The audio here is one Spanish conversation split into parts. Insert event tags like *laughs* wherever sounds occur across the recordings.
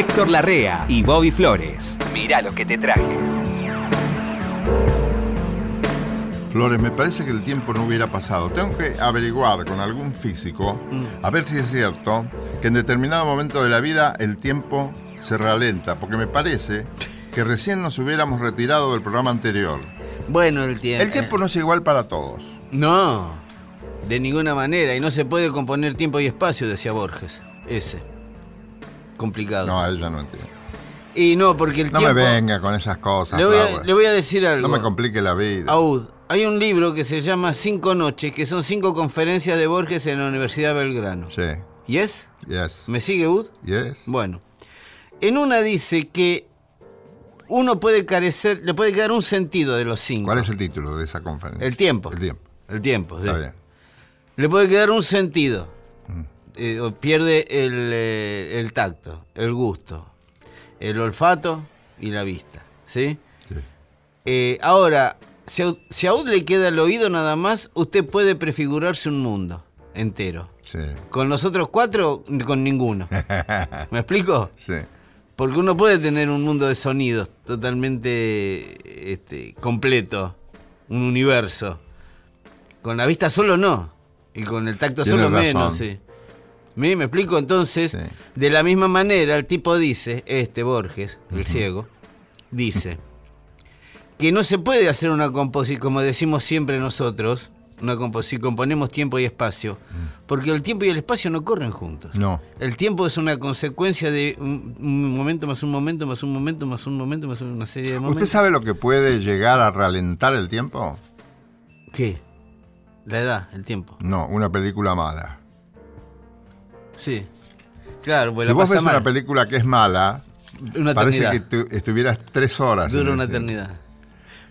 Héctor Larrea y Bobby Flores. Mira lo que te traje. Flores, me parece que el tiempo no hubiera pasado. Tengo que averiguar con algún físico, a ver si es cierto, que en determinado momento de la vida el tiempo se ralenta, porque me parece que recién nos hubiéramos retirado del programa anterior. Bueno, el tiempo. El tiempo no es igual para todos. No, de ninguna manera. Y no se puede componer tiempo y espacio, decía Borges. Ese. Complicado. No, a ella no entiendo. Y no, porque el No tiempo. me venga con esas cosas. Le voy, a, Flowers. le voy a decir algo. No me complique la vida. Aud, hay un libro que se llama Cinco Noches, que son cinco conferencias de Borges en la Universidad Belgrano. Sí. ¿Yes? Yes. ¿Me sigue, Ud? Yes. Bueno. En una dice que uno puede carecer, le puede quedar un sentido de los cinco. ¿Cuál es el título de esa conferencia? El tiempo. El tiempo. El tiempo, sí. Está bien. Le puede quedar un sentido. Eh, pierde el, eh, el tacto, el gusto, el olfato y la vista. ¿Sí? Sí. Eh, ahora, si si a usted le queda el oído nada más, usted puede prefigurarse un mundo entero. Sí. Con los otros cuatro, con ninguno. *laughs* ¿Me explico? Sí. Porque uno puede tener un mundo de sonidos totalmente este, completo, un universo. Con la vista solo no, y con el tacto solo razón. menos, sí. ¿Me, me explico? Entonces, Sí. de la misma manera, el tipo dice, este Borges, el ciego, dice que no se puede hacer una composición, como decimos siempre nosotros, una composición, componemos tiempo y espacio, porque el tiempo y el espacio no corren juntos. Mm. No. El tiempo es una consecuencia de un, un momento más un momento más un momento más un momento más una serie de momentos. ¿Usted sabe lo que puede llegar a ralentar el tiempo? ¿Qué? La edad, el tiempo. No, una película mala. Sí. Claro, pues si la vos pasa ves una película que es mala, Una parece que tu- estuvieras tres horas. Dura en una eternidad.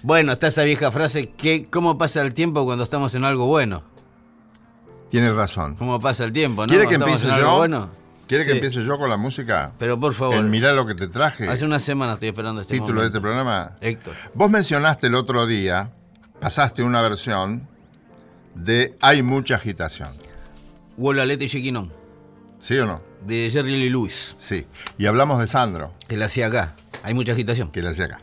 Bueno, está esa vieja frase que ¿cómo pasa el tiempo cuando estamos en algo bueno? Tiene razón. ¿Cómo pasa el tiempo, no? ¿Quiere que empiece en yo? algo bueno. ¿Quiere que empiece yo con la música? Pero por favor. El Mirá lo que te traje. Hace una semana estoy esperando este título de este momento. programa. Héctor. Vos mencionaste el otro día, pasaste una versión de Hay mucha agitación. Walla Lete y Jequinón, ¿Sí o no? de Jerry Lee Lewis, Sí. Y hablamos de Sandro, que la hacía acá. Hay mucha agitación. que le hacía acá.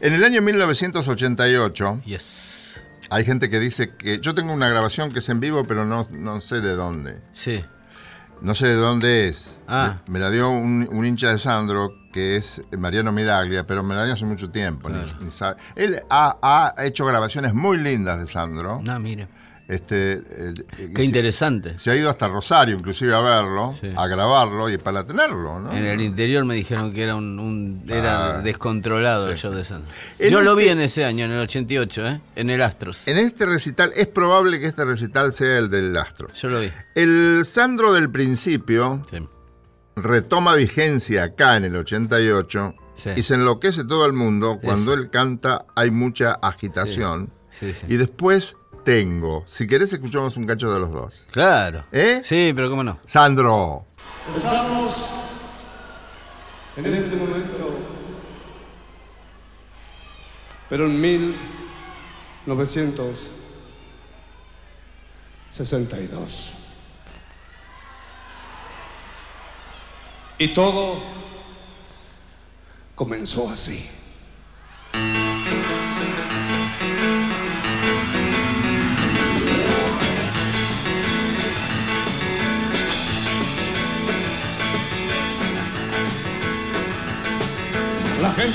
En el año 1988, Yes. hay gente que dice que. Yo tengo una grabación que es en vivo, pero no, no sé de dónde. Sí. No sé de dónde es. Ah. Me, me la dio un, un hincha de Sandro, que es Mariano Midaglia, pero me la dio hace mucho tiempo. ni- ni sabe. Él ha, ha hecho grabaciones muy lindas de Sandro. No, mire. Este, eh, Qué interesante. Se ha ido hasta Rosario, inclusive a verlo, Sí. a grabarlo y para tenerlo, ¿no? En el interior me dijeron que era un, un- era Ah. descontrolado el show de Sandro. En Yo lo vi este- en ese año, en el 88, ¿eh? En el Astros. En este recital, es probable que este recital sea el del Astro. Yo lo vi. El Sandro del principio Sí. retoma vigencia acá en el 88 Sí. y se enloquece todo el mundo cuando él canta Hay mucha agitación. Y después Tengo. Si querés, escuchamos un cacho de los dos. Claro. ¿Eh? Sí, pero cómo no. Sandro. Estamos en este momento, pero en 1962. Y todo comenzó así.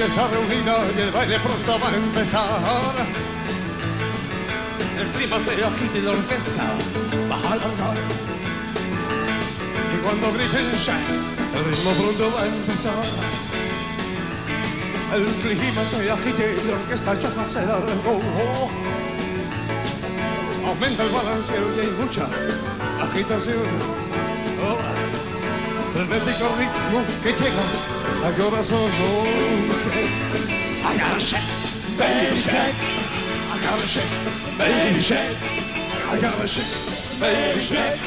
Gente está reunida y el baile pronto va a empezar. El clima se agita y la orquesta va a alargar. Y cuando griten el ritmo pronto va a empezar. El clima se agita y la orquesta ya se largó. Aumenta el balanceo y hay mucha agitación. Oh, el rítmico ritmo que llega al corazón. I gotta shake, baby shake. I gotta shake, baby shake. I gotta shake, baby shake.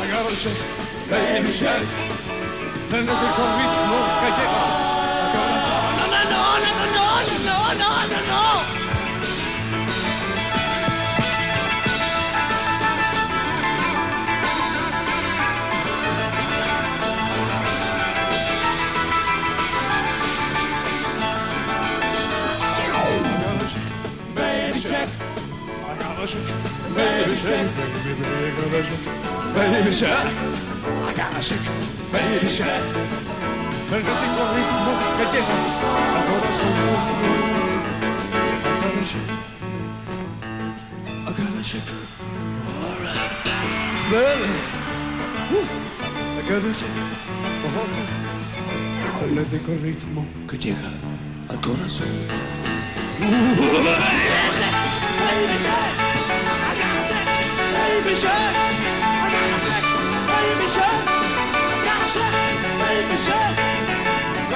I gotta shake, baby shake. El rítmico ritmo que llega al corazón. No, no, no, no, no, no, no, no, no. Baby shake, baby, baby, baby. I gotta shake, baby shake. Frenético ritmo que llega al corazón. I gotta shake, I gotta shake. Alright, baby. I gotta shake. Oh, frenético ritmo que llega al corazón. La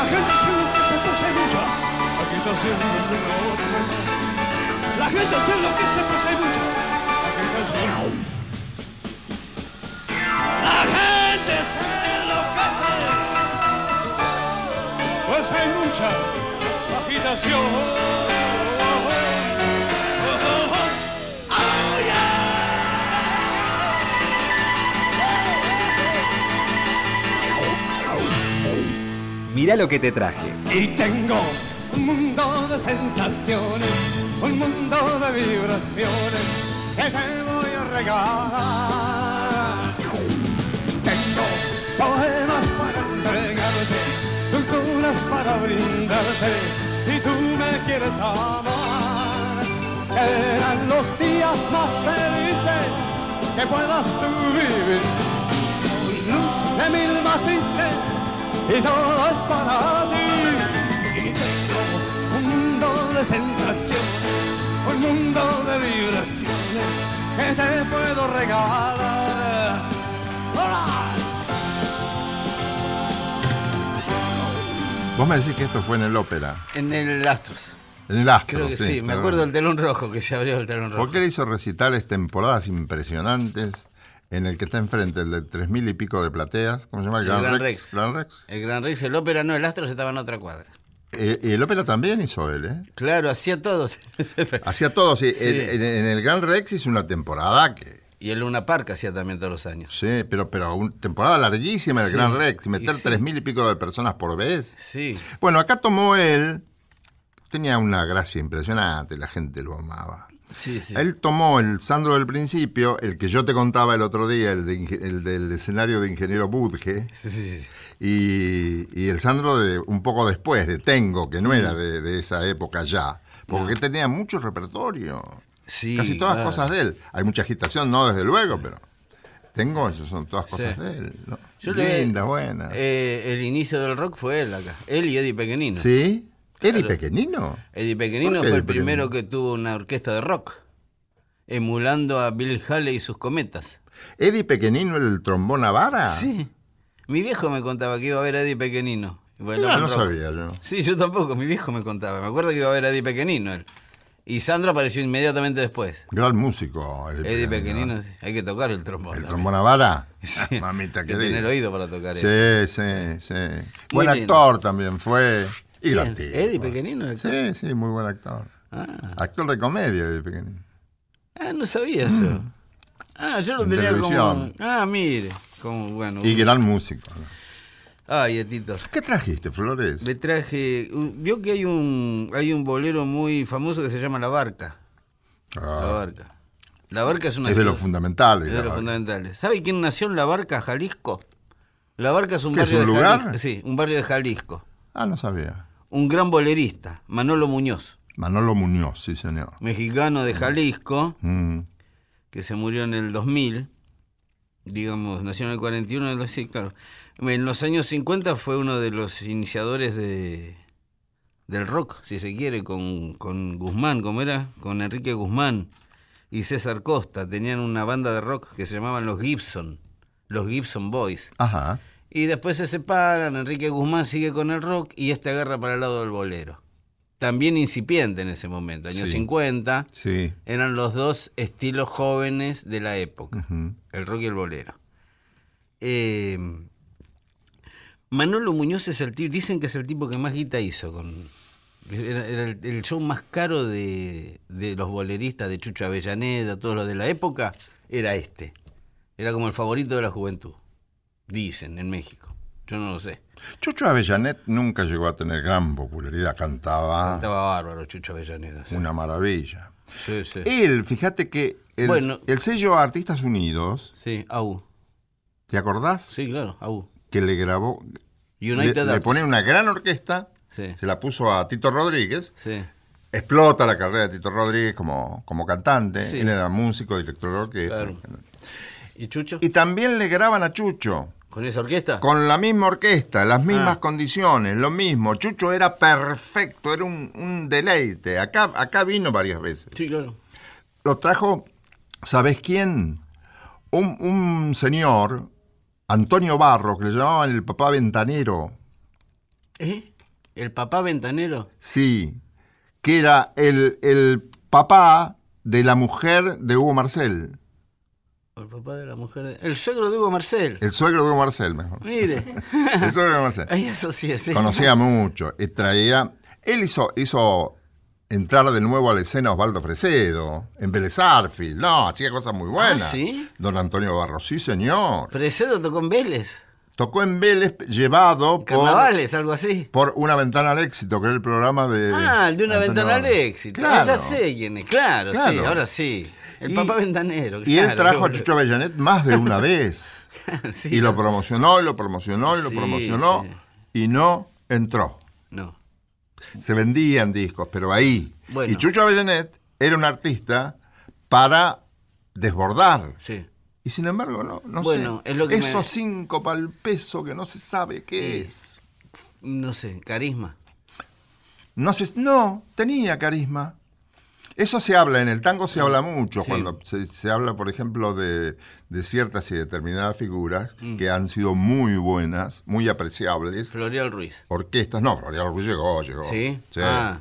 gente se lo que se pasa mucho. Agitación de la La gente se lo que se pasa mucho. La gente se lo que se. Pues hay mucha agitación. Mira lo que te traje. Y tengo un mundo de sensaciones, un mundo de vibraciones que te voy a regalar. Tengo poemas para entregarte, dulzuras para brindarte, si tú me quieres amar. Eran los días más felices que puedas tú vivir, luz de mil matices y todo es para ti. Y tengo un mundo de sensaciones, un mundo de vibraciones que te puedo regalar. ¡Hola! Vos me decís que esto fue en el ópera, En el Astros. en el Astro. Creo que sí, me acuerdo del telón rojo, que se abrió el telón rojo. Porque él hizo recitales, temporadas impresionantes, en el que está enfrente, el de tres mil y pico de plateas. ¿Cómo se llama? El El Gran, Gran Rex. Rex. Gran Rex. El Gran Rex, el ópera no, el Astros estaba en otra cuadra. Eh, y el ópera también hizo él, ¿eh? Claro, hacía todo. *laughs* Hacía todo, sí. Sí. En, en- en el Gran Rex hizo una temporada que. y el Luna Park hacía también todos los años. Sí, pero, pero una temporada larguísima del Gran Rex. Meter sí. tres mil y pico de personas por vez. Sí. Bueno, acá tomó él. Tenía una gracia impresionante, la gente lo amaba. Sí, sí. Él tomó el Sandro del principio, el que yo te contaba el otro día, el, de el del escenario de Ingeniero Budge, Sí, y, y el Sandro de un poco después, de Tengo, que no era de, de esa época ya, porque tenía mucho repertorio. Sí, Casi todas claro. cosas de él. Hay mucha agitación, no desde luego, pero Tengo, eso son todas cosas Sí. de él. ¿no? Yo le- Lindas, buenas. Eh, el inicio del rock fue él acá. Él y Eddie Pequenino. ¿Sí? ¿Eddie Claro. Pequeñino? Eddie Pequenino ¿Por qué fue el primero Pequenino? que tuvo una orquesta de rock, emulando a Bill Haley y sus cometas. ¿Eddie Pequeñino el trombón a vara? Sí. Mi viejo me contaba que iba a ver a Eddie Pequenino. Bailaba no rock. sabía yo. Sí, yo tampoco, mi viejo me contaba. Me acuerdo que iba a ver a Eddie Pequenino él. Y Sandro apareció inmediatamente después. Gran músico. Eddie, Eddie Pequeñino. Pequenino, sí. hay que tocar el trombón. ¿El trombón a vara? *laughs* Sí. Mamita Hay que querida. tener oído para tocar eso. Sí, sí, sí. Buen lindo. actor también fue. Y tipo. ¿Eddie Pequenino, el actor? Sí, sí, muy buen actor. Ah, Actor de comedia, Eddie Pequeñino. ah, no sabía yo. Ah, yo lo En tenía como. Ah, mire. Como, bueno. Y gran músico. ¿no? Ay, Etito. ¿Qué trajiste, Flores? Le traje. Vio que hay un hay un bolero muy famoso que se llama La Barca. La Ah, Barca. La Barca es una es de los fundamentales. es de los la- fundamentales. ¿Sabe quién nació en La Barca, Jalisco? La Barca es un ¿Qué, es barrio un de lugar? Jalisco. Sí, un barrio de Jalisco. Ah, no sabía. Un gran bolerista, Manolo Muñoz, Manolo Muñoz, sí, señor. mexicano de Jalisco, Mm. que se murió en el 2000. Digamos, nació en el 41, sí, claro. En los años 50 fue uno de los iniciadores de, del rock, si se quiere, con, con Guzmán, ¿cómo era? Con Enrique Guzmán y César Costa. Tenían una banda de rock que se llamaban los Gibson, los Gibson Boys. Ajá. Y después se separan, Enrique Guzmán sigue con el rock y este agarra para el lado del bolero. También incipiente en ese momento, años Sí. 50, Sí. eran los dos estilos jóvenes de la época, el rock y el bolero. Eh, Manolo Muñoz es el tipo, dicen que es el tipo que más guita hizo con... Era, era el, el show más caro de, de los boleristas, de Chucho Avellaneda, todos los de la época, era este. Era como el favorito de la juventud, dicen, en México. Yo no lo sé. Chucho Avellanet nunca llegó a tener gran popularidad, cantaba Estaba bárbaro Chucho Avellaneda. sí. una maravilla. Sí, sí. Él, fíjate que el, Bueno. el sello Artistas Unidos, Sí, AU. ¿te acordás? Sí, claro, AU. Que le grabó, le, United le Artists. pone una gran orquesta, Sí. se la puso a Tito Rodríguez, Sí. explota la carrera de Tito Rodríguez como, como cantante, Sí. él era músico, director de orquesta. Claro. ¿Y Chucho? Y también le graban a Chucho. ¿Con esa orquesta? Con la misma orquesta, las mismas Ah. condiciones, lo mismo. Chucho era perfecto, era un, un deleite. Acá, acá vino varias veces. Sí, claro. Lo trajo, ¿sabes quién? Un, un señor, Antonio Barro, que le llamaban el papá ventanero. ¿Eh? ¿El papá ventanero? Sí, que era el, el papá de la mujer de Hugo Marcel. El papá de la mujer. de- El suegro de Hugo Marcel. El suegro de Hugo Marcel, mejor. Mire. *laughs* El suegro de Hugo Marcel. Ahí asocié, sí. Conocía mucho. y traía. Él hizo, hizo entrar de nuevo a la escena Osvaldo Fresedo, en Vélez Arfield. No, hacía cosas muy buenas. Ah, ¿sí? Don Antonio Barro, sí, señor. Fresedo tocó en Vélez. Tocó en Vélez, llevado por, Carnavales, algo así. por Una Ventana al Éxito, que era el programa de. Ah, el de una Antonio ventana al éxito. Ah, Claro. ya sé quién es. Claro, sí, Claro. ahora sí. El Y- papá ventanero. Y él trajo a Chucho Avellanet más de una *laughs* vez. Sí, y lo promocionó, y lo promocionó, y lo Sí, promocionó. sí. Y no entró. No. Se vendían discos, pero ahí. Bueno. Y Chucho Avellanet era un artista para desbordar. Sí. Y sin embargo, no, no Bueno, sé. es lo que me- Esos cinco para el peso que no se sabe qué es. No sé, carisma. No, se, no, tenía carisma. Eso se habla, en el tango se habla mucho, Sí. cuando se, se habla, por ejemplo, de, de ciertas y determinadas figuras Mm. que han sido muy buenas, muy apreciables. Florial Ruiz. Orquestas, no, Florial Ruiz llegó, llegó. ¿Sí? Ah.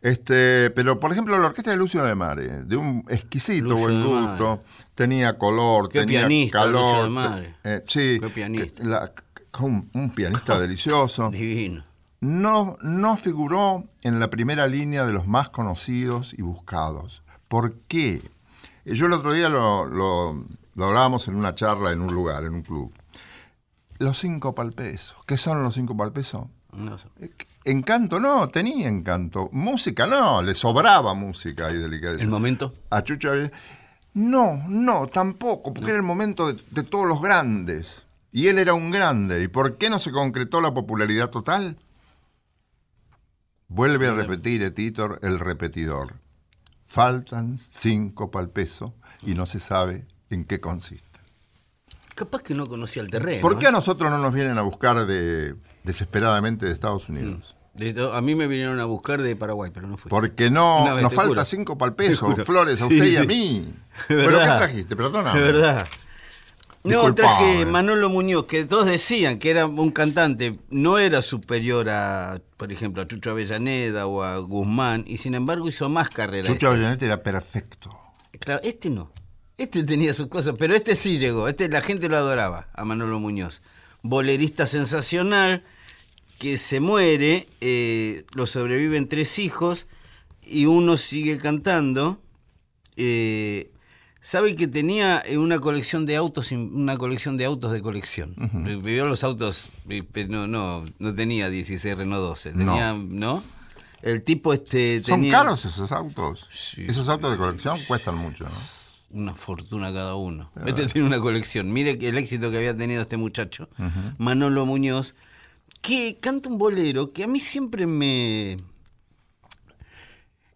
Este, pero por ejemplo, la orquesta de Lucio de Mare, de un exquisito Lucio buen gusto, tenía color, Qué tenía pianista, calor. Lucio de Mare. eh, sí, Qué pianista. la- un, un pianista *laughs* delicioso. Divino. No, no figuró en la primera línea de los más conocidos y buscados. ¿Por qué? Eh, Yo el otro día lo, lo, lo hablábamos en una charla en un lugar, en un club. Los cinco palpesos. ¿Qué son los cinco palpesos? No sé. Eh, Encanto no, tenía encanto. Música no, le sobraba música y delicadeza. El momento. A Chucho No, no, tampoco, porque era el momento de, de todos los grandes. Y él era un grande. ¿Y por qué no se concretó la popularidad total? Vuelve a repetir, Etitor, el repetidor. Faltan cinco pal peso y no se sabe en qué consiste. Capaz que no conocía el terreno. ¿Por qué ¿eh? a nosotros no nos vienen a buscar de, desesperadamente de Estados Unidos? De a mí me vinieron a buscar de Paraguay, pero no fui. Porque no, vez, nos falta juro. cinco pal Te peso, flores, a Sí, usted y a mí. ¿Pero qué trajiste? Perdóname. Es verdad. No, traje Manolo Muñoz, que todos decían que era un cantante, no era superior a, por ejemplo, a Chucho Avellaneda o a Guzmán, y sin embargo hizo más carrera. Chucho Avellanete era perfecto. Claro, este no. Este tenía sus cosas, pero este sí llegó. Este la gente lo adoraba, a Manolo Muñoz. Bolerista sensacional, que se muere, eh, lo sobreviven tres hijos y uno sigue cantando. Eh, Sabe que tenía eh, una colección de autos, una colección de autos de colección. Vivió los autos, no, no, no tenía 16 Renault 12, tenía, ¿no? El tipo este ¿Son tenía caros esos autos? Sí. Esos autos de colección cuestan mucho, ¿no? una fortuna cada uno. Este tiene una colección. Mire el éxito que había tenido este muchacho, Manolo Muñoz, que canta un bolero que a mí siempre me...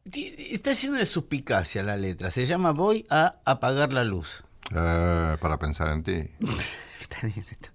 Está lleno de suspicacia la letra. Se llama Voy a apagar la luz. Eh, para pensar en ti. *laughs* Está bien esto.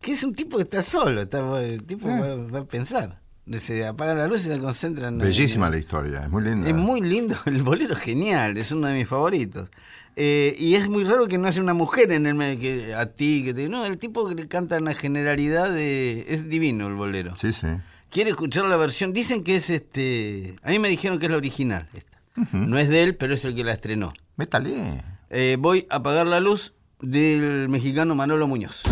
Que es un tipo que está solo. Está, el tipo va, va a pensar. Se apaga la luz y se concentra en... Bellísima en- la historia, es muy linda. Es muy lindo, *laughs* el bolero es genial, es uno de mis favoritos. Eh, y es muy raro que no haya una mujer en el medio, que a ti, que te. No, el tipo que le canta una generalidad de. Es divino el bolero. Sí, sí. Quiere escuchar la versión. Dicen que es este. A mí me dijeron que es la original. Esta. No es de él, pero es el que la estrenó. Métale. Eh, voy a apagar la luz del mexicano Manolo Muñoz.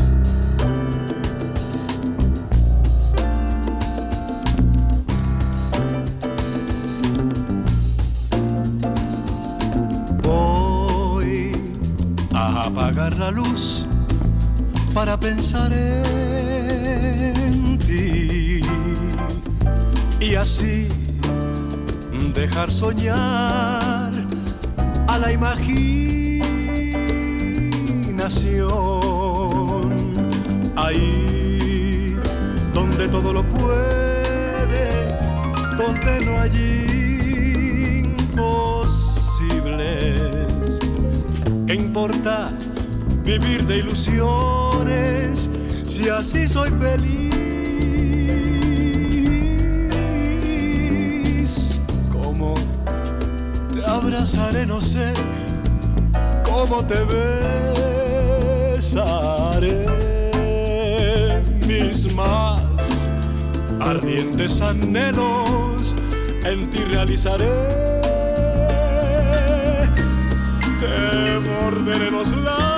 Voy a apagar la luz para pensar en ti y así dejar soñar a la imaginación. Ahí donde todo lo puede, donde no hay imposibles. ¿Qué importa vivir de ilusiones si así soy feliz? Abrazaré? No sé cómo te besaré. Mis más ardientes anhelos en ti realizaré. Te morderé los labios,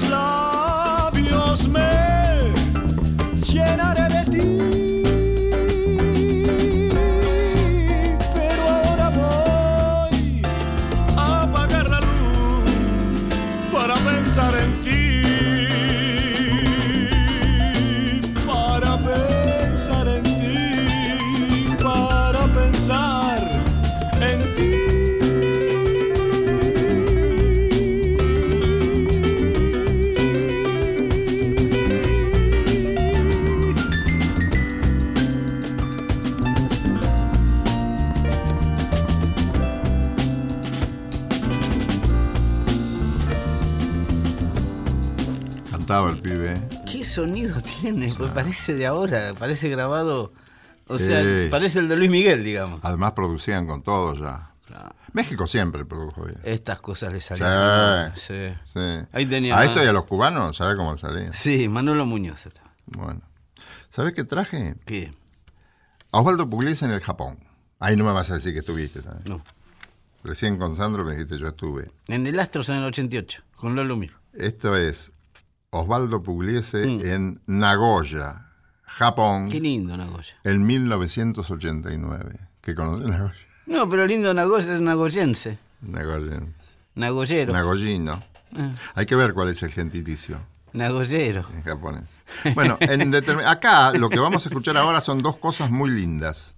labios, me sonido *laughs* tiene? Pues parece de ahora, parece grabado. O sea, parece el de Luis Miguel, digamos. Además producían con todo ya. Claro. México siempre produjo bien. Estas cosas le Sí, salían. Sí. sí. Ahí tenía A esto y a los cubanos, ¿sabes cómo salía? Sí, Manolo Muñoz. está. Bueno. ¿Sabes qué traje? ¿Qué? A Osvaldo Pugliese en el Japón. Ahí no me vas a decir que estuviste también. No. Recién con Sandro me dijiste yo estuve. En el Astros en el 88, con Lolo Mir. Esto es Osvaldo Pugliese en Nagoya, Japón, Mm. Qué lindo Nagoya. en 1989. ¿Qué conoces Nagoya? No, pero lindo Nagoya es nagoyense. Nagoyense. Nagoyero. Nagoyino. Ah, Hay que ver cuál es el gentilicio nagoyero. en japonés. Bueno, en acá lo que vamos a escuchar ahora son dos cosas muy lindas.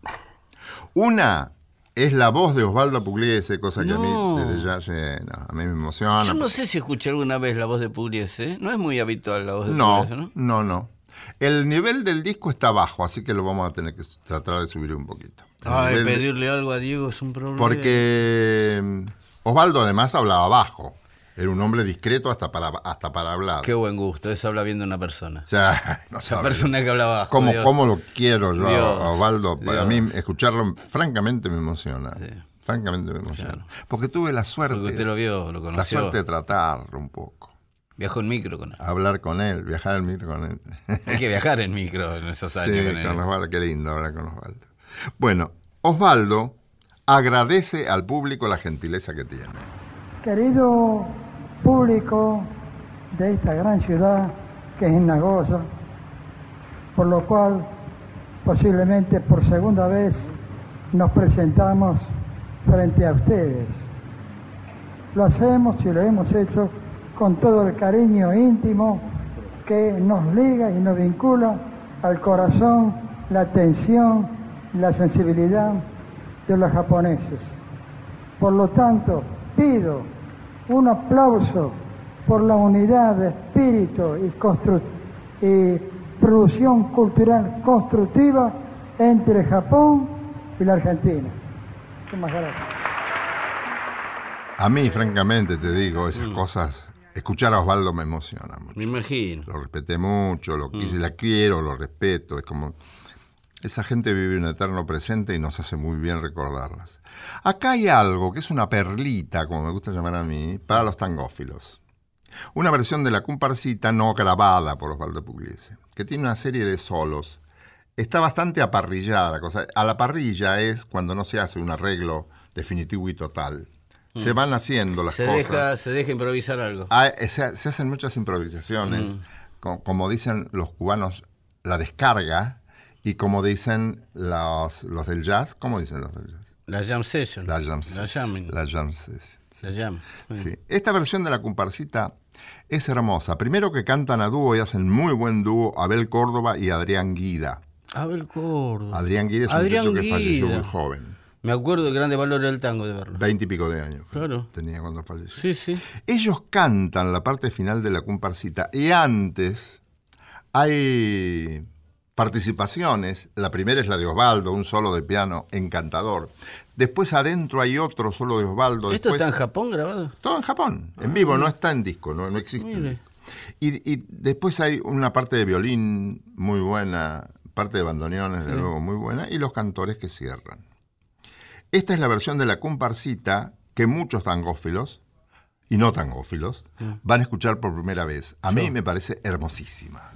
Una es la voz de Osvaldo Pugliese, cosa que a mí desde ya se- no, a mí me emociona. Yo no sé si escuché alguna vez la voz de Pugliese. ¿eh? No es muy habitual la voz de No, Pugliese, ¿no? no, no. El nivel del disco está bajo, así que lo vamos a tener que tratar de subir un poquito. Ay, de- pedirle algo a Diego es un problema. Porque mm, Osvaldo además hablaba bajo. Era un hombre discreto hasta para, hasta para hablar. Qué buen gusto, eso habla bien de una persona. O sea, *laughs* no Esa sabe. persona que habla bajo. ¿Cómo, cómo lo quiero yo Dios, a Osvaldo? Para Dios. mí, escucharlo, francamente me emociona. Sí. Francamente me emociona. Porque tuve la suerte, Porque usted lo vio, lo la suerte de tratarlo un poco. Viajó en micro con él. Hablar con él, viajar al micro con él. *laughs* Hay que viajar en micro en esos Sí, años con él. con Osvaldo, qué lindo hablar con Osvaldo. Bueno, Osvaldo agradece al público la gentileza que tiene. Querido público de esta gran ciudad que es Nagoya, por lo cual posiblemente por segunda vez nos presentamos frente a ustedes. Lo hacemos y lo hemos hecho con todo el cariño íntimo que nos liga y nos vincula al corazón, la atención, la sensibilidad de los japoneses. Por lo tanto, pido un aplauso por la unidad de espíritu y, constru- y producción cultural constructiva entre Japón y la Argentina. Muchas gracias. A mí, francamente, te digo, Mm. esas cosas, escuchar a Osvaldo me emociona mucho. Me imagino. Lo respeté mucho, lo Mm. quise, la quiero, lo respeto. Es como. Esa gente vive un eterno presente y nos hace muy bien recordarlas. Acá hay algo que es una perlita, como me gusta llamar a mí, para los tangófilos. Una versión de la comparsita no grabada por Osvaldo Pugliese, que tiene una serie de solos está bastante aparrillada la cosa. A la parrilla es cuando no se hace un arreglo definitivo y total. Se van haciendo las Mm. Se cosas. deja, se deja improvisar algo. Ah, eh, se, se hacen muchas improvisaciones, Mm. co- como dicen los cubanos, la descarga, y como dicen los, los del jazz, ¿cómo dicen los del jazz? La jam session. La jam La session. jamming. La jam session, sí. La jam. Sí. Esta versión de la comparsita es hermosa. Primero que cantan a dúo y hacen muy buen dúo Abel Córdoba y Adrián Guida. Abel Córdoba. Adrián Guida es Adrián un muchacho que falleció Guida. muy joven, Me acuerdo del grande valor del tango de verlo. veinte y pico de años. Claro. Tenía cuando falleció. Sí, sí. Ellos cantan la parte final de la comparsita y antes hay participaciones. La primera es la de Osvaldo, un solo de piano encantador. Después adentro hay otro solo de Osvaldo. ¿Esto Después, está en Japón grabado? Todo en Japón, en vivo, no está en disco, no, no existe. y después hay una parte de violín muy buena, parte de bandoneones, de nuevo, muy buena, y los cantores que cierran. Esta es la versión de la comparsita que muchos tangófilos y no tangófilos van a escuchar por primera vez. A mí me parece hermosísima.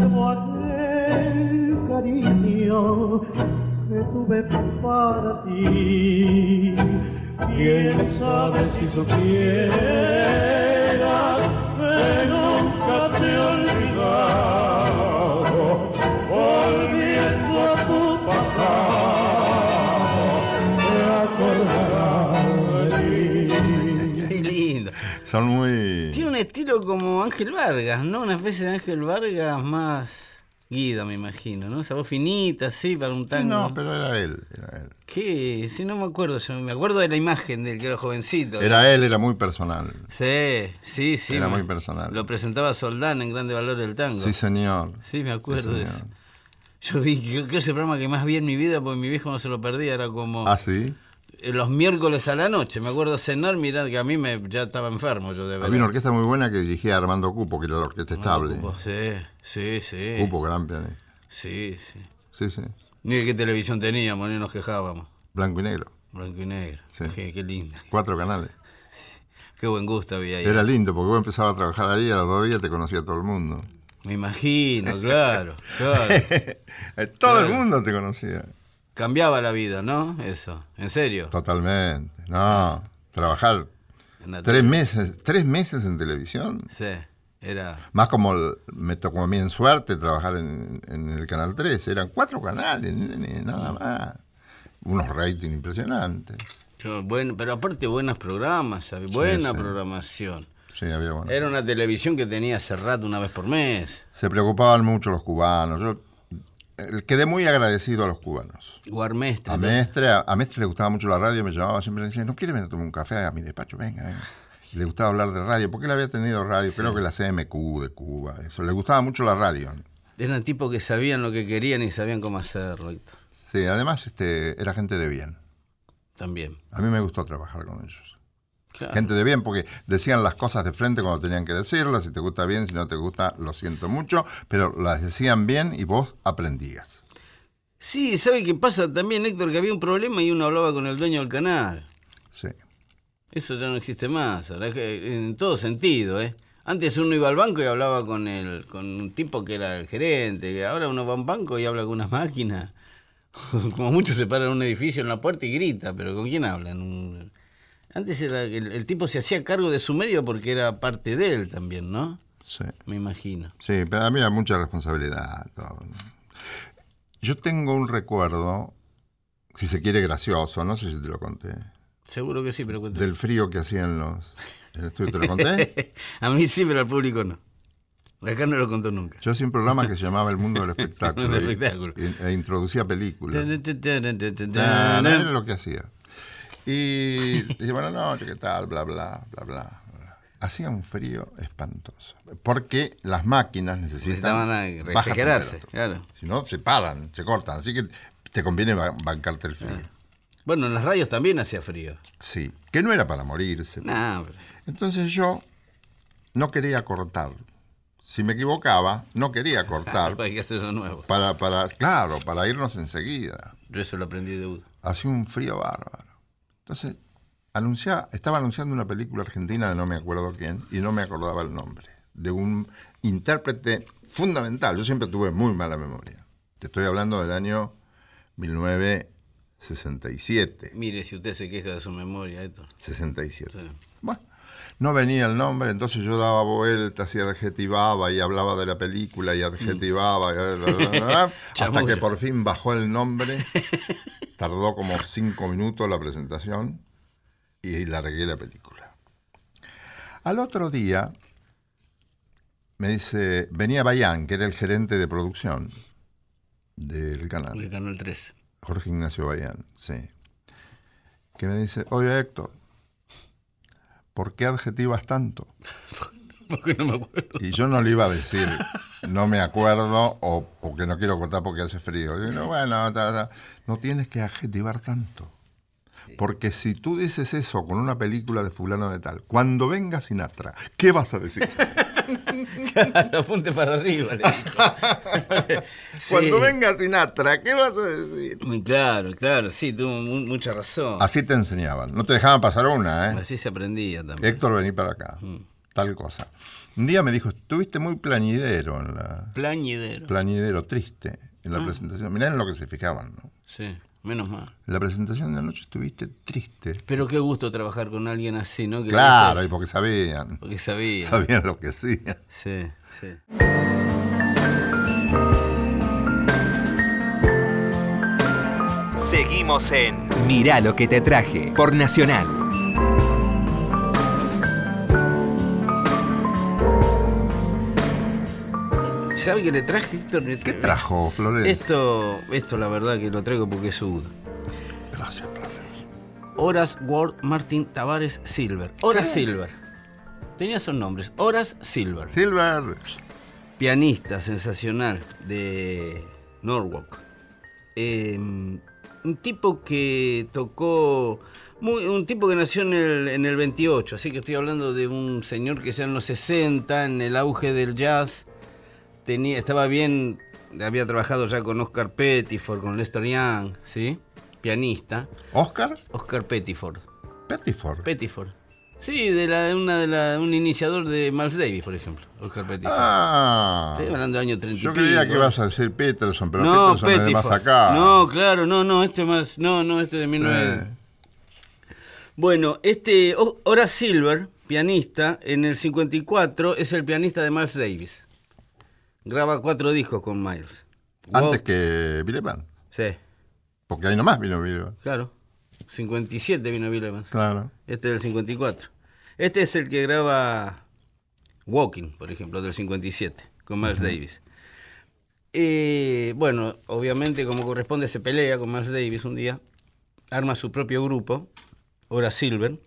Conservo aquel cariño que tuve para ti. Quién sabe si supieras que nunca te he olvidado, volviendo a tu pasado, te acordarás de mí. Qué lindo. Son muy... Estilo como Ángel Vargas, ¿no? Una especie de Ángel Vargas más. Guido, me imagino, ¿no? Esa voz finita, sí, para un Sí, tango. no, pero era él, era él. ¿Qué? Sí, no me acuerdo. Yo me acuerdo de la imagen del que era jovencito. Era él, era muy personal. Sí, sí, sí. Era muy personal. Lo presentaba Soldán en Grande Valor del Tango. Sí, señor. Sí, me acuerdo Sí, de eso. Yo vi, creo que ese programa que más vi en mi vida, porque mi viejo no se lo perdía, era como Ah, sí. Eh, los miércoles a la noche. Me acuerdo cenar, mirar que a mí me ya estaba enfermo yo de verdad. Había una orquesta muy buena que dirigía Armando Cupo, que era la orquesta estable. Sí, sí, sí. Cupo, gran pianista. Sí, sí. Sí, sí. Ni qué televisión teníamos, ni nos quejábamos. Blanco y negro. Blanco y negro. Sí. Qué, qué lindo. Cuatro canales. *laughs* Qué buen gusto había ahí. Era lindo, porque vos empezabas a trabajar ahí a los dos días te conocía todo el mundo. Me imagino, claro, claro. *laughs* Todo el mundo te conocía. Cambiaba la vida, ¿no? Eso, en serio. Totalmente. No, trabajar tres meses, tres meses en televisión. Sí, era. Más como el- me tocó a mí en suerte trabajar en, en el Canal 3. Eran cuatro canales, nada más. Unos ratings impresionantes. Bueno, pero aparte buenos programas, buena sí. programación. Sí, había bueno. Era una televisión que tenía hace rato una vez por mes. Se preocupaban mucho los cubanos. Yo quedé muy agradecido a los cubanos. Guarmestre. A Mestre, a, a Mestre le gustaba mucho la radio, me llamaba siempre y decía, ¿no quiere venir a tomar un café a mi despacho? Venga, venga. Le gustaba hablar de radio, porque él había tenido radio, creo que la CMQ de Cuba, eso. Le gustaba mucho la radio. Eran tipos que sabían lo que querían y sabían cómo hacerlo. Héctor. Sí, además este, era gente de bien. También. A mí me gustó trabajar con ellos. Claro. Gente de bien, porque decían las cosas de frente cuando tenían que decirlas, si te gusta bien, si no te gusta, lo siento mucho, pero las decían bien y vos aprendías. Sí, ¿sabe qué pasa también, Héctor? Que había un problema y uno hablaba con el dueño del canal. Sí. Eso ya no existe más, en todo sentido, ¿eh? Antes uno iba al banco y hablaba con el, con un tipo que era el gerente, ahora uno va a un banco y habla con unas máquinas. *laughs* Como mucho se para en un edificio en la puerta y grita, pero ¿con quién hablan? Un- Antes era el, el tipo se hacía cargo de su medio porque era parte de él también, ¿no? Sí. Me imagino. Sí, pero a mí era mucha responsabilidad. todo. Yo tengo un recuerdo, si se quiere gracioso, no sé si te lo conté, Seguro que sí, pero cuéntame. del frío que hacían los... ¿En el estudio te lo conté? *laughs* a mí sí, pero al público no. Acá no lo contó nunca. Yo hacía un programa que se llamaba El Mundo del Espectáculo. *laughs* El espectáculo. y- e introducía películas. No, era lo que hacía. Y *laughs* decía, buenas noches, ¿qué tal? Bla, bla, bla, bla. Hacía un frío espantoso. Porque las máquinas necesitan. Necesitaban refrigerarse, claro. Si no, se paran, se cortan. Así que te conviene ba- bancarte el frío. Bueno, en las radios también hacía frío. Sí, que no era para morirse. Nah, pero- Entonces yo no quería cortar. Si me equivocaba, no quería *laughs* cortar. que hacerlo nuevo. Para, para, claro, para irnos enseguida. Yo eso lo aprendí de Udo. hacía un frío bárbaro. Entonces, anuncia, estaba anunciando una película argentina de no me acuerdo quién, y no me acordaba el nombre, de un intérprete fundamental. Yo siempre tuve muy mala memoria. Te estoy hablando del año 1967. Mire, si usted se queja de su memoria, esto. 67. Sí. Bueno, no venía el nombre, entonces yo daba vueltas y adjetivaba y hablaba de la película y adjetivaba, *laughs* hasta que por fin bajó el nombre. Tardó como cinco minutos la presentación y largué la película. Al otro día me dice, venía Bayán, que era el gerente de producción del canal. De Canal 3. Jorge Ignacio Bayán, sí. Que me dice, oye Héctor, ¿por qué adjetivas tanto? *laughs* Porque no me acuerdo. Y yo no le iba a decir, no me acuerdo o porque no quiero cortar porque hace frío. Y yo, bueno, ta, ta, no tienes que adjetivar tanto. Porque si tú dices eso con una película de fulano de tal, cuando venga Sinatra, ¿qué vas a decir? *laughs* Apunte para arriba, le dijo. *laughs* Sí. Cuando venga Sinatra, ¿qué vas a decir? Muy claro, claro, sí, tuvo mu- mucha razón. Así te enseñaban, no te dejaban pasar una, ¿eh? Así se aprendía también. Héctor, vení para acá. Mm. Tal cosa. Un día me dijo, estuviste muy plañidero en la. Plañidero. Plañidero, triste en Ah. la presentación. Mirá en lo que se fijaban, ¿no? Sí, menos mal. En la presentación de anoche estuviste triste. Pero qué gusto trabajar con alguien así, ¿no? Que Claro, y porque sabían. Porque sabía. Sabían lo que hacían. Sí, sí. Seguimos en Mirá lo que te traje por Nacional. ¿Sabe qué le traje, Héctor? ¿Qué trajo, Flores? Esto, esto la verdad que lo traigo porque es sudo. Gracias, Flores. Horace Ward Martin Tavares Silver. Horace Silver. Tenía esos nombres. Horace Silver. Silver. Pianista sensacional de Norwalk. Eh, un tipo que tocó. muy- un tipo que nació en el, en el 28, así que estoy hablando de un señor que ya en los 60, en el auge del jazz, tenía, estaba bien, había trabajado ya con Oscar Pettiford, con Lester Young, ¿sí? Pianista. ¿Oscar? Oscar Pettiford. Pettiford. Pettiford. Sí, de la, una de la, un iniciador de Miles Davis, por ejemplo, Oscar Pettiford. ah. Estoy hablando del año 30 y Yo creía que ibas a decir Peterson, pero no, Peterson es de más acá. No, claro, no, no, este más, no, no, este de 19. Sí. Bueno, este Horace Silver, pianista, en el 54 es el pianista de Miles Davis. Graba cuatro discos con Miles. Antes que Bill Evans. Sí, Porque ahí nomás vino Bill Evans. claro. 57 vino Bill Evans. Claro. Este es del 54. Este es el que graba Walking, por ejemplo, del 57, con Miles Davis. Eh, bueno, obviamente, como corresponde, se pelea con Miles Davis un día, arma su propio grupo, Hora Silver,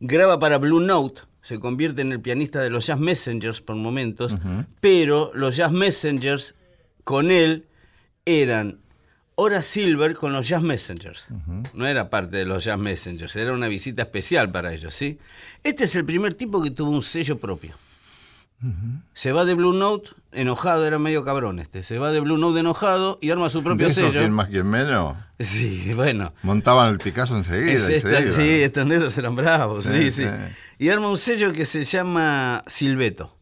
graba para Blue Note, se convierte en el pianista de los Jazz Messengers por momentos, pero los Jazz Messengers con él eran Hora Silver con los Jazz Messengers. No era parte de los Jazz Messengers, era una visita especial para ellos, ¿sí? Este es el primer tipo que tuvo un sello propio. Se va de Blue Note enojado, era medio cabrón este. Se va de Blue Note enojado y arma su propio De sello. quien más, quien menos, Sí, bueno. montaban el Picasso enseguida. Es y iban. sí, estos negros eran bravos, sí, Sí, sí, sí. Y arma un sello que se llama Silveto.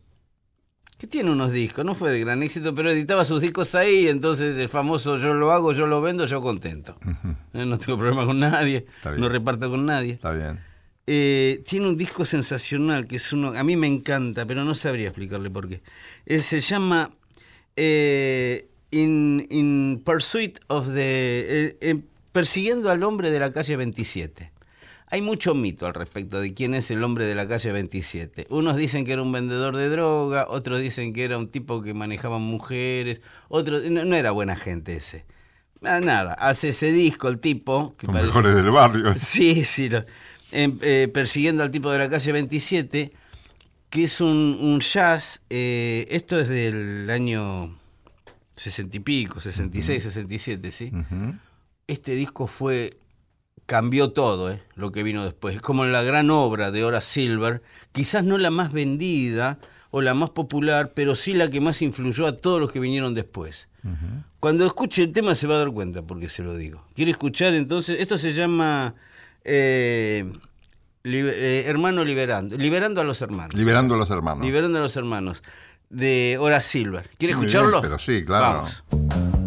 Que tiene unos discos, no fue de gran éxito, pero editaba sus discos ahí, entonces el famoso yo lo hago, yo lo vendo, yo contento. Eh, No tengo problema con nadie, no reparto con nadie. Está bien. Eh, tiene un disco sensacional que es uno, a mí me encanta, pero no sabría explicarle por qué. Eh, se llama eh, in, in Pursuit of the. persiguiendo al hombre de la calle 27. Hay mucho mito al respecto de quién es el hombre de la calle 27. Unos dicen que era un vendedor de droga, otros dicen que era un tipo que manejaba mujeres, otros. No, no era buena gente ese. Ah, Nada, hace ese disco el tipo. Que Los parece- mejores del barrio. *laughs* Sí, sí, lo- eh, persiguiendo al tipo de la calle 27, que es un, un jazz, eh, esto es del año 60 y pico, 66, 67, ¿sí? Ujú. Este disco fue, cambió todo, ¿eh? lo que vino después. Es como la gran obra de Hora Silver, quizás no la más vendida o la más popular, pero sí la que más influyó a todos los que vinieron después. Cuando escuche el tema se va a dar cuenta porque se lo digo. ¿Quiere escuchar entonces? Esto se llama eh, eh, Hermano Liberando. Liberando a los hermanos. Liberando a los hermanos. Liberando a los hermanos. De Hora Silver. ¿Quiere escucharlo? bien, pero sí, claro. Vamos.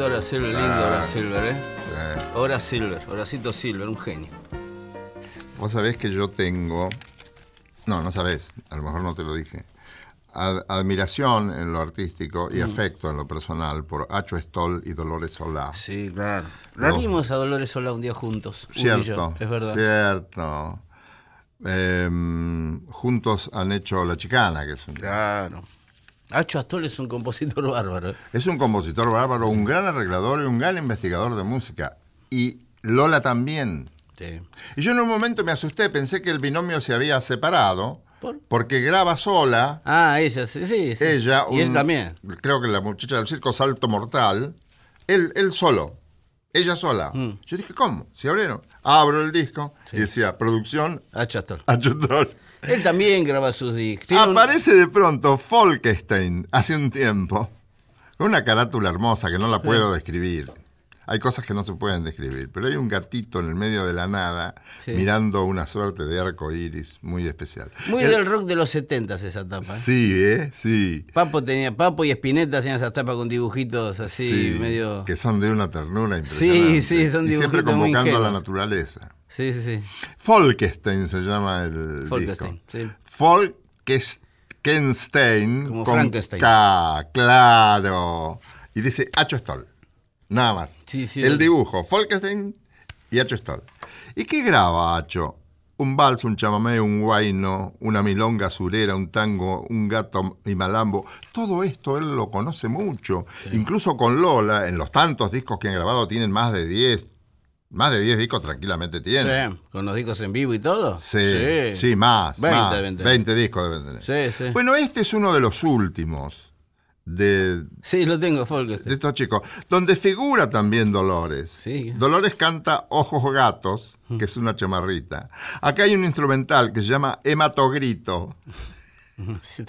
Hora Silver, lindo. Hora Silver, ¿eh? Hora Silver, Horacito Silver, un genio. Vos sabés que yo tengo, no, no sabés, a lo mejor no te lo dije, ad- admiración en lo artístico Mm. y afecto en lo personal por Acho Stoll y Dolores Solá. Sí, claro. La vimos a Dolores Solá un día juntos. Cierto, yo, es verdad. cierto. Em, juntos han hecho La Chicana, que es un, Claro. Acho Astol es un compositor bárbaro. es un compositor bárbaro, un gran arreglador y un gran investigador de música. Y Lola también. Sí. Y yo en un momento me asusté, pensé que el binomio se había separado, ¿Por? porque graba sola, Ah, ella, sí, sí. sí. ella, Y él también. creo que la muchacha del circo Salto Mortal, él, él solo, ella sola. Mm. Yo dije, ¿cómo? Si abrieron, abro el disco y decía, producción, Acho Astol. Él también graba sus discos. Un- Aparece de pronto Folkestein hace un tiempo, con una carátula hermosa que no la puedo describir. Hay cosas que no se pueden describir, pero hay un gatito en el medio de la nada Sí. mirando una suerte de arco iris muy especial. Muy del rock de los 70 esa tapa. ¿eh? Sí, ¿eh? Sí. Papo tenía, Papo y Spinetta hacían esas tapas con dibujitos así, sí, medio. Que son de una ternura impresionante. sí, son Y siempre dibujitos muy convocando a la naturaleza. Sí, sí, sí. Folkestein se llama el Folkestein, disco. sí. Folkestein. Como con Frankenstein. K, claro. Y dice Acho Stoll. Nada más. Sí, sí, el dibujo, Folkestein y Acho Stoll. ¿Y qué graba Acho? Un vals, un chamamé, un guayno, una milonga surera, un tango, un gato y malambo. Todo esto él lo conoce mucho. Incluso con Lola, en los tantos discos que han grabado, tienen más de 10. Más de 10 discos tranquilamente tienen. Sí, Con los discos en vivo y todo. Sí, sí, más. 20 más. deben tener. 20 discos deben tener. Sí, sí. Bueno, este es uno de los últimos de, Sí, lo tengo, Folk. de estos chicos, donde figura también Dolores. Sí. Dolores canta Ojos Gatos, que es una chamarrita. Acá hay un instrumental que se llama Hematogrito. *laughs* Sí,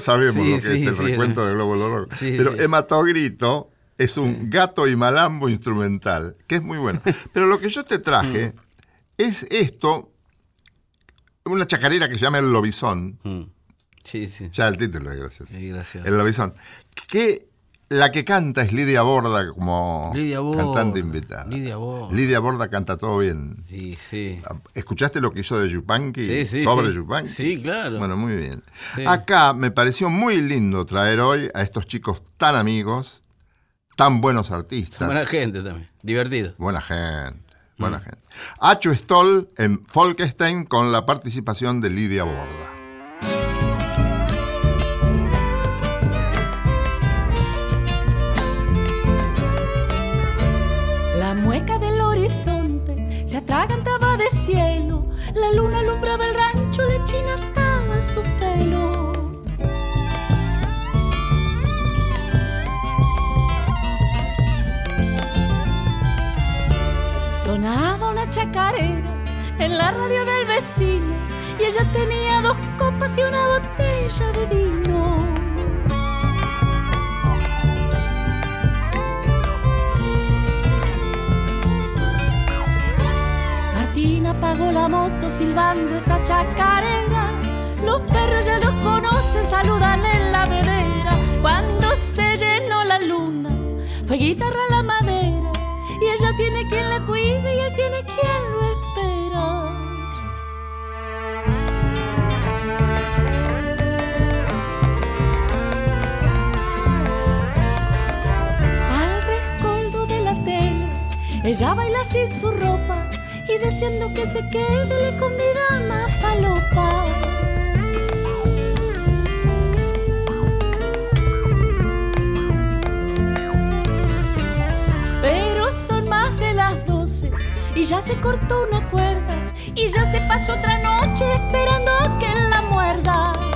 sabemos Sí, lo que sí, es el recuento de Globo Dolor. Sí, Pero. Hematogrito es un gato y malambo instrumental, que es muy bueno. *laughs* Pero lo que yo te traje es esto, una chacarera que se llama El Lobizón. Sí, sí. Ya el título es gracioso. Sí, gracias. El Lobizón. Que la que canta es Lidia Borda como Lidia Borda, cantante invitada. Lidia Borda. Lidia Borda canta todo bien. Sí, sí. ¿Escuchaste lo que hizo de Yupanqui? Sí, sí, Sobre. Yupanqui. Sí, claro. Bueno, muy bien. Acá me pareció muy lindo traer hoy a estos chicos tan amigos, tan buenos artistas. Buena gente también. Divertido. Buena gente, buena Mm. gente. Acho Stoll en Folkestein con la participación de Lidia Borda. La luna alumbraba el rancho, la china ataba su pelo. Sonaba una chacarera en la radio del vecino y ella tenía dos copas y una botella de vino. Apagó la moto silbando esa chacarera. Los perros ya los conocen, saludan en la vedera. Cuando se llenó la luna, fue guitarra la madera. Y ella tiene quien la cuide y él tiene quien lo espera. Al rescoldo de la tele, ella baila sin su ropa y deseando que se quede le convida más falopa. Pero son más de las doce y ya se cortó una cuerda y ya se pasó otra noche esperando que la muerda.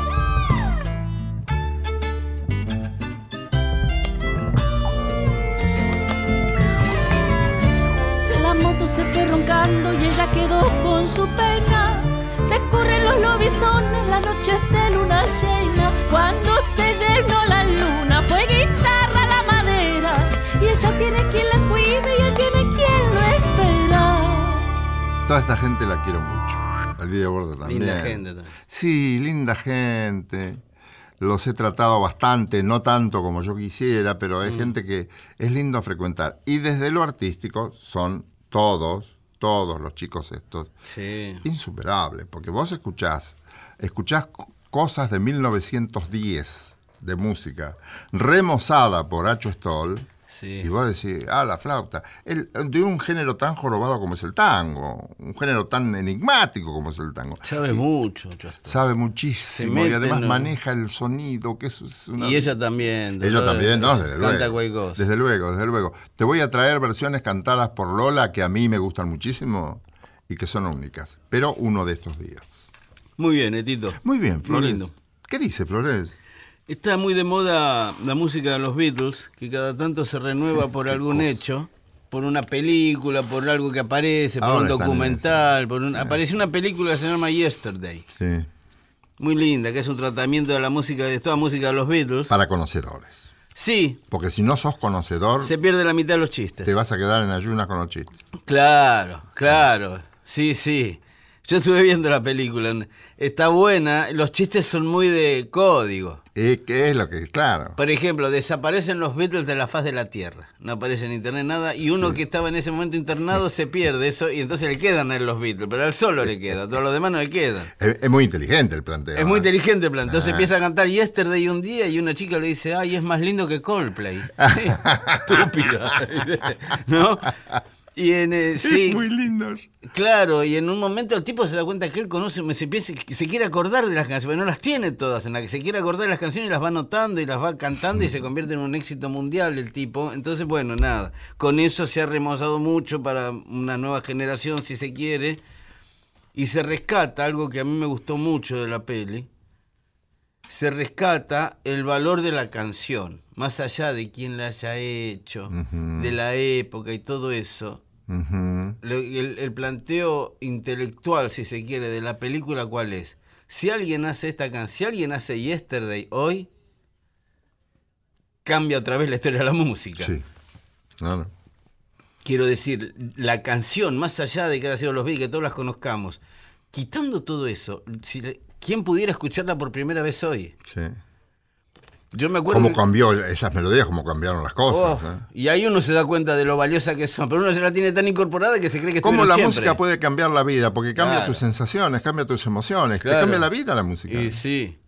Roncando y ella quedó con su pena. Se escurren los lobisones las noches de luna llena. Cuando se llenó la luna fue guitarra a la madera. Y ella tiene quien la cuide y él tiene quien lo espera. Toda esta gente la quiero mucho. A Lidia Borda también. Linda gente también. Sí, linda gente. los he tratado bastante, no tanto como yo quisiera, pero hay gente que es lindo frecuentar. Y desde lo artístico son todos, todos los chicos estos, Sí. insuperables, porque vos escuchás, escuchás co- cosas de 1910 de música, remozada por Acho Stoll, Sí. y vos decís, ah, la flauta, el- de un género tan jorobado como es el tango, un género tan enigmático como es el tango. Sabe mucho. Chastel. Sabe muchísimo y además maneja el sonido, que eso es una... Y ella también. Ella también, ¿no? Desde Canta luego. Desde luego, desde luego. Te voy a traer versiones cantadas por Lola que a mí me gustan muchísimo y que son únicas, pero uno de estos días. Muy bien, Etito. Muy bien, Muy Flores. lindo. ¿Qué dice Flores? Está muy de moda la música de los Beatles, que cada tanto se renueva por algún hecho, por una película, por algo que aparece, por Ahora un documental, por un... apareció una película que se llama Yesterday, Sí. muy linda, que es un tratamiento de la música, de toda música de los Beatles. Para conocedores. Sí, Porque si no sos conocedor, se pierde la mitad de los chistes. te vas a quedar en ayunas con los chistes. Claro, claro. Sí, sí. Yo estuve viendo la película. Está buena. Los chistes son muy de código. ¿Y qué es lo que Claro. Por ejemplo, desaparecen los Beatles de la faz de la Tierra. No aparece en internet nada. Y uno que estaba en ese momento internado se pierde eso. Y entonces le quedan a los Beatles. Pero a él solo le queda. Todos los demás no le quedan. Es, es muy inteligente el planteo. Es muy ¿eh? inteligente el plan. Entonces Ah. empieza a cantar Yesterday un día y una chica le dice, ay, es más lindo que Coldplay. *laughs* *laughs* Estúpida. *laughs* ¿No? Y en sí, Muy lindos. Claro, y en un momento el tipo se da cuenta que él conoce, se, piensa, que se quiere acordar de las canciones, pero no las tiene todas, en la que se quiere acordar de las canciones y las va anotando y las va cantando y se convierte en un éxito mundial el tipo. Entonces, bueno, nada, con eso se ha remozado mucho para una nueva generación, si se quiere, y se rescata algo que a mí me gustó mucho de la peli, se rescata el valor de la canción, más allá de quién la haya hecho, de la época y todo eso. El, el planteo intelectual, si se quiere, de la película, ¿cuál es? Si alguien hace esta canción, si alguien hace Yesterday hoy, cambia otra vez la historia de la música. Sí. Quiero decir, la canción, más allá de que haya sido los Beatles, que todos las conozcamos, quitando todo eso, si le- ¿quién pudiera escucharla por primera vez hoy? Sí. Yo me acuerdo. ¿Cómo que- cambió esas melodías? ¿Cómo cambiaron las cosas? Oh, eh? Y ahí uno se da cuenta de lo valiosa que son, pero uno se la tiene tan incorporada que se cree que ¿Cómo estuvieron la siempre. música puede cambiar la vida? Porque cambia Claro. tus sensaciones, cambia tus emociones, Claro. te cambia la vida la música. Y sí.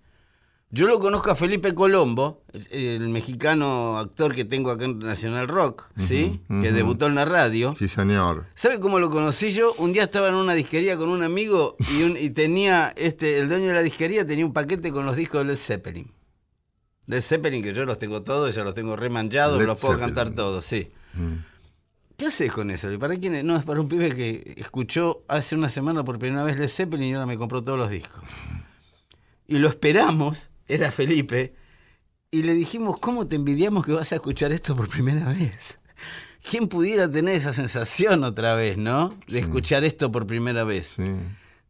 Yo lo conozco a Felipe Colombo, el, el mexicano actor que tengo acá en Nacional Rock, ¿sí? Que debutó en la radio. Sí, señor. ¿Sabe cómo lo conocí yo? Un día estaba en una disquería con un amigo y, un- y tenía, este, el dueño de la disquería tenía un paquete con los discos de Led Zeppelin. Led Zeppelin, que yo los tengo todos, ya los tengo remanchados, los puedo Zeppelin. cantar todos, sí. Mm. ¿Qué haces con eso? ¿Y para quién es? No, es para un pibe que escuchó hace una semana por primera vez Led Zeppelin y ahora me compró todos los discos. Y lo esperamos, era Felipe, y le dijimos, ¿cómo te envidiamos que vas a escuchar esto por primera vez? ¿Quién pudiera tener esa sensación otra vez, no? De escuchar esto por primera vez. Sí.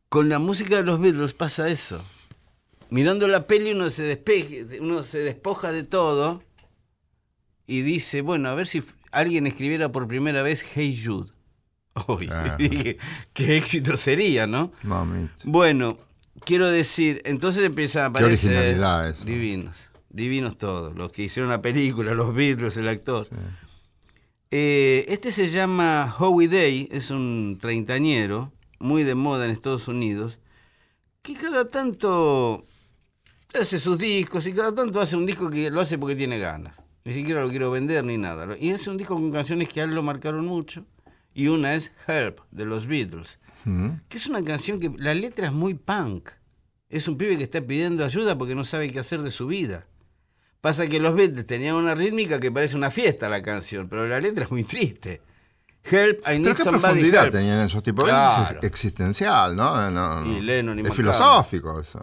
Con la música de los Beatles pasa eso. Mirando la peli uno se despeje, uno se despoja de todo y dice, bueno, a ver si alguien escribiera por primera vez Hey Jude. *laughs* Uy, *laughs* qué éxito sería, ¿no? Mamita. Bueno, quiero decir, entonces empieza a aparecer divinos, divinos todos, los que hicieron la película, los Beatles, el actor. Eh, este se llama Howie Day, es un treintañero, muy de moda en Estados Unidos, que cada tanto hace sus discos y cada tanto hace un disco que lo hace porque tiene ganas. Ni siquiera lo quiero vender ni nada. Y es un disco con canciones que a él lo marcaron mucho. Y una es Help, de los Beatles Mm. que es una canción que la letra es muy punk. Es un pibe que está pidiendo ayuda porque no sabe qué hacer de su vida. Pasa que los Beatles tenían una rítmica que parece una fiesta la canción, pero la letra es muy triste. Help, I need Pero qué profundidad help. tenían esos tipos. Claro. Es existencial, ¿no? No, no. Y Lennon y es filosófico eso.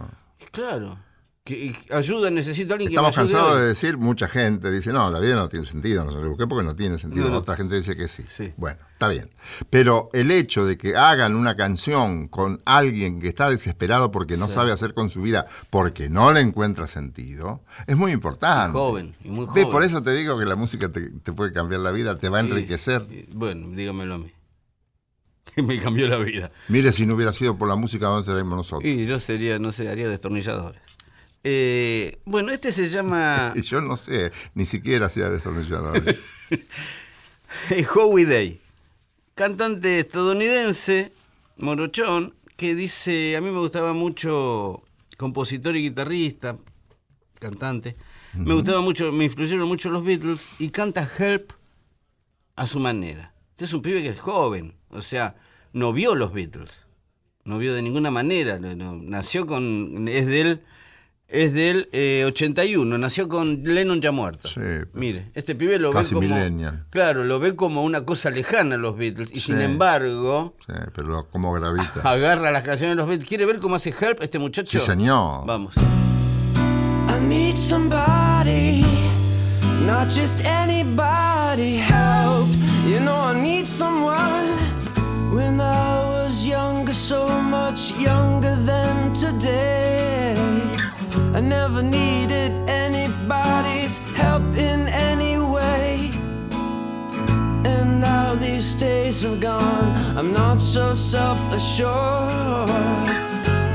Claro. Que, ayuda, necesito a alguien Estamos que me ayude cansados de decir, mucha gente dice, no, la vida no tiene sentido, no sé por qué, porque no tiene sentido. No, no. Otra gente dice que sí. Sí. Bueno, está bien. Pero el hecho de que hagan una canción con alguien que está desesperado porque no sabe hacer con su vida, porque no le encuentra sentido, es muy importante. Joven, y muy Ve, joven. por eso te digo que la música te, te puede cambiar la vida, te va a enriquecer. Bueno, dígamelo a mí. *laughs* Me cambió la vida. Mire, si no hubiera sido por la música, ¿dónde estaríamos nosotros? Y yo sería, no sé, haría destornilladores. Eh, bueno, este se llama *laughs* yo no sé, ni siquiera hacía destornilladores. *laughs* Howie Day, cantante estadounidense, morochón, que dice, a mí me gustaba mucho, compositor y guitarrista, cantante, me gustaba mucho, me influyeron mucho los Beatles y canta Help a su manera. Este es un pibe que es joven, o sea, no vio los Beatles, no vio de ninguna manera, no- nació con, es del, es del eh, 81, nació con Lennon ya muerto. Sí. Mire, este pibe lo Casi ve como, millennial. claro, lo ve como una cosa lejana los Beatles y sin Sí. embargo Sí, pero como gravita. *laughs* agarra las canciones de los Beatles. ¿Quiere ver cómo hace Help este muchacho? Sí, señor. Vamos. I need somebody, not just anybody. Help, you know, I need someone. When I was younger, so much younger never needed anybody's help in any way. And now these days have gone, I'm not so self assured.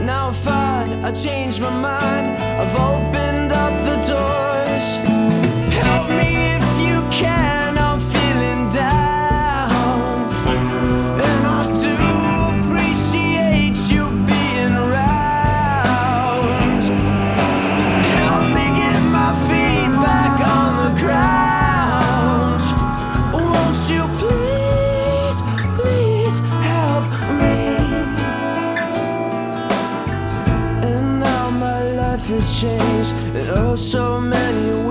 Now I find I changed my mind, I've opened up the doors. Help me oh so many